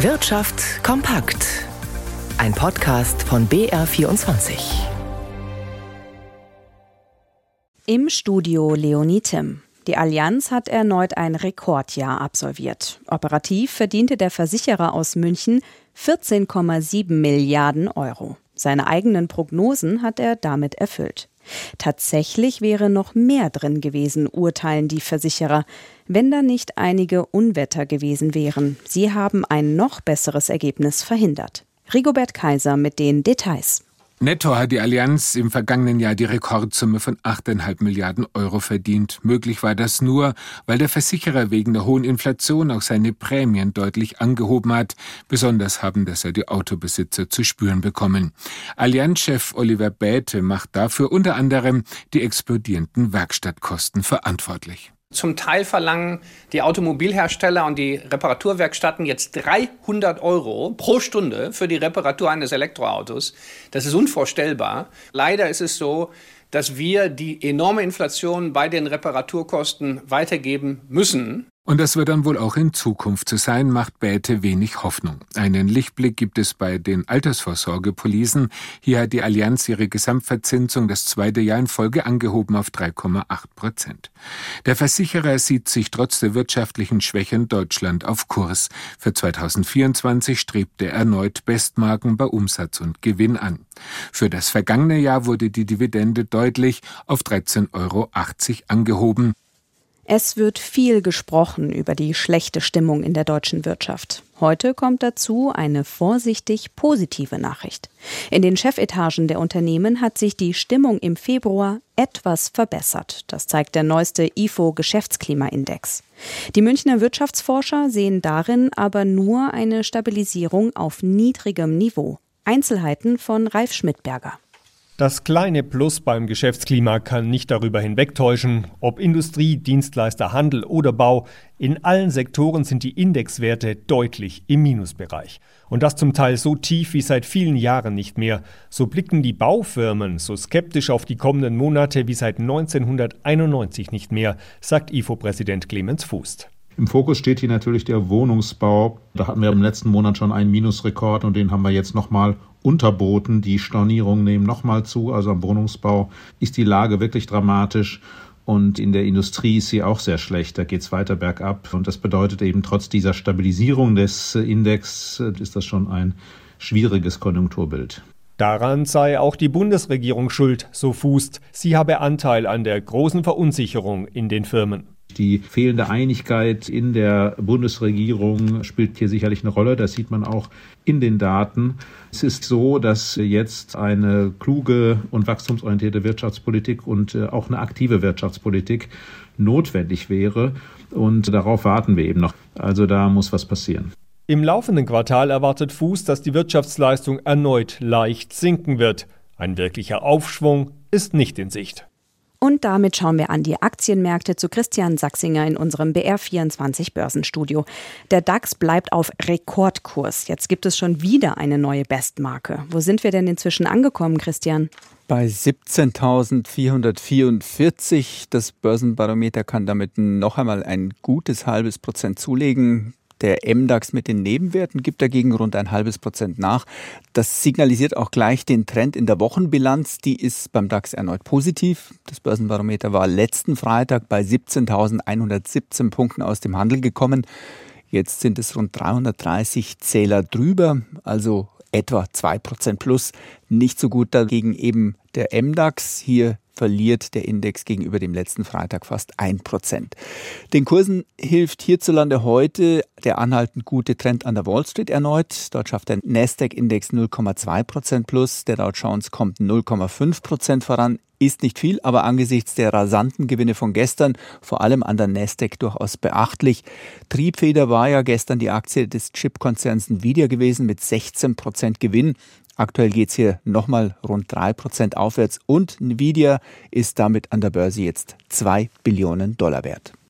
Wirtschaft kompakt. Ein Podcast von BR24. Im Studio Leonie Tim. Die Allianz hat erneut ein Rekordjahr absolviert. Operativ verdiente der Versicherer aus München 14,7 Milliarden Euro. Seine eigenen Prognosen hat er damit erfüllt. Tatsächlich wäre noch mehr drin gewesen, urteilen die Versicherer, wenn da nicht einige Unwetter gewesen wären. Sie haben ein noch besseres Ergebnis verhindert. Rigobert Kaiser mit den Details. Netto hat die Allianz im vergangenen Jahr die Rekordsumme von 8,5 Milliarden Euro verdient. Möglich war das nur, weil der Versicherer wegen der hohen Inflation auch seine Prämien deutlich angehoben hat. Besonders haben das ja die Autobesitzer zu spüren bekommen. Allianz-Chef Oliver Bäte macht dafür unter anderem die explodierenden Werkstattkosten verantwortlich. Zum Teil verlangen die Automobilhersteller und die Reparaturwerkstätten jetzt 300 Euro pro Stunde für die Reparatur eines Elektroautos. Das ist unvorstellbar. Leider ist es so, dass wir die enorme Inflation bei den Reparaturkosten weitergeben müssen. Und das wird dann wohl auch in Zukunft so sein, macht Bäte wenig Hoffnung. Einen Lichtblick gibt es bei den Altersvorsorgepolisen. Hier hat die Allianz ihre Gesamtverzinsung das zweite Jahr in Folge angehoben auf 3,8 Prozent. Der Versicherer sieht sich trotz der wirtschaftlichen Schwäche in Deutschland auf Kurs. Für 2024 strebt er erneut Bestmarken bei Umsatz und Gewinn an. Für das vergangene Jahr wurde die Dividende deutlich auf 13,80 Euro angehoben. Es wird viel gesprochen über die schlechte Stimmung in der deutschen Wirtschaft. Heute kommt dazu eine vorsichtig positive Nachricht. In den Chefetagen der Unternehmen hat sich die Stimmung im Februar etwas verbessert. Das zeigt der neueste IFO Geschäftsklimaindex. Die Münchner Wirtschaftsforscher sehen darin aber nur eine Stabilisierung auf niedrigem Niveau. Einzelheiten von Ralf Schmidberger. Das kleine Plus beim Geschäftsklima kann nicht darüber hinwegtäuschen, ob Industrie, Dienstleister, Handel oder Bau. In allen Sektoren sind die Indexwerte deutlich im Minusbereich. Und das zum Teil so tief wie seit vielen Jahren nicht mehr. So blicken die Baufirmen so skeptisch auf die kommenden Monate wie seit 1991 nicht mehr, sagt IFO-Präsident Clemens Fußt. Im Fokus steht hier natürlich der Wohnungsbau. Da hatten wir im letzten Monat schon einen Minusrekord und den haben wir jetzt nochmal unterboten. Die Stornierungen nehmen nochmal zu. Also am Wohnungsbau ist die Lage wirklich dramatisch. Und in der Industrie ist sie auch sehr schlecht. Da geht es weiter bergab. Und das bedeutet eben, trotz dieser Stabilisierung des Index ist das schon ein schwieriges Konjunkturbild. Daran sei auch die Bundesregierung schuld, so fußt. Sie habe Anteil an der großen Verunsicherung in den Firmen. Die fehlende Einigkeit in der Bundesregierung spielt hier sicherlich eine Rolle. Das sieht man auch in den Daten. Es ist so, dass jetzt eine kluge und wachstumsorientierte Wirtschaftspolitik und äh, auch eine aktive Wirtschaftspolitik notwendig wäre. Und darauf warten wir eben noch. Also da muss was passieren. Im laufenden Quartal erwartet Fuß, dass die Wirtschaftsleistung erneut leicht sinken wird. Ein wirklicher Aufschwung ist nicht in Sicht. Und damit schauen wir an die Aktienmärkte zu Christian Sachsinger in unserem BR24 Börsenstudio. Der DAX bleibt auf Rekordkurs. Jetzt gibt es schon wieder eine neue Bestmarke. Wo sind wir denn inzwischen angekommen, Christian? Bei 17.444. Das Börsenbarometer kann damit noch einmal ein gutes halbes Prozent zulegen. Der MDAX mit den Nebenwerten gibt dagegen rund ein halbes Prozent nach. Das signalisiert auch gleich den Trend in der Wochenbilanz. Die ist beim DAX erneut positiv. Das Börsenbarometer war letzten Freitag bei 17.117 Punkten aus dem Handel gekommen. Jetzt sind es rund 330 Zähler drüber, also etwa 2% plus. Nicht so gut dagegen eben der MDAX. Hier verliert der Index gegenüber dem letzten Freitag fast ein Prozent. Den Kursen hilft hierzulande heute der anhaltend gute Trend an der Wall Street erneut. Dort schafft der Nasdaq-Index 0,2 Prozent plus, der Dow Jones kommt 0,5 Prozent voran. Ist nicht viel, aber angesichts der rasanten Gewinne von gestern, vor allem an der Nasdaq, durchaus beachtlich. Triebfeder war ja gestern die Aktie des Chipkonzerns Nvidia gewesen mit 16 Prozent Gewinn. Aktuell geht es hier nochmal rund 3% aufwärts und Nvidia ist damit an der Börse jetzt 2 Billionen Dollar wert.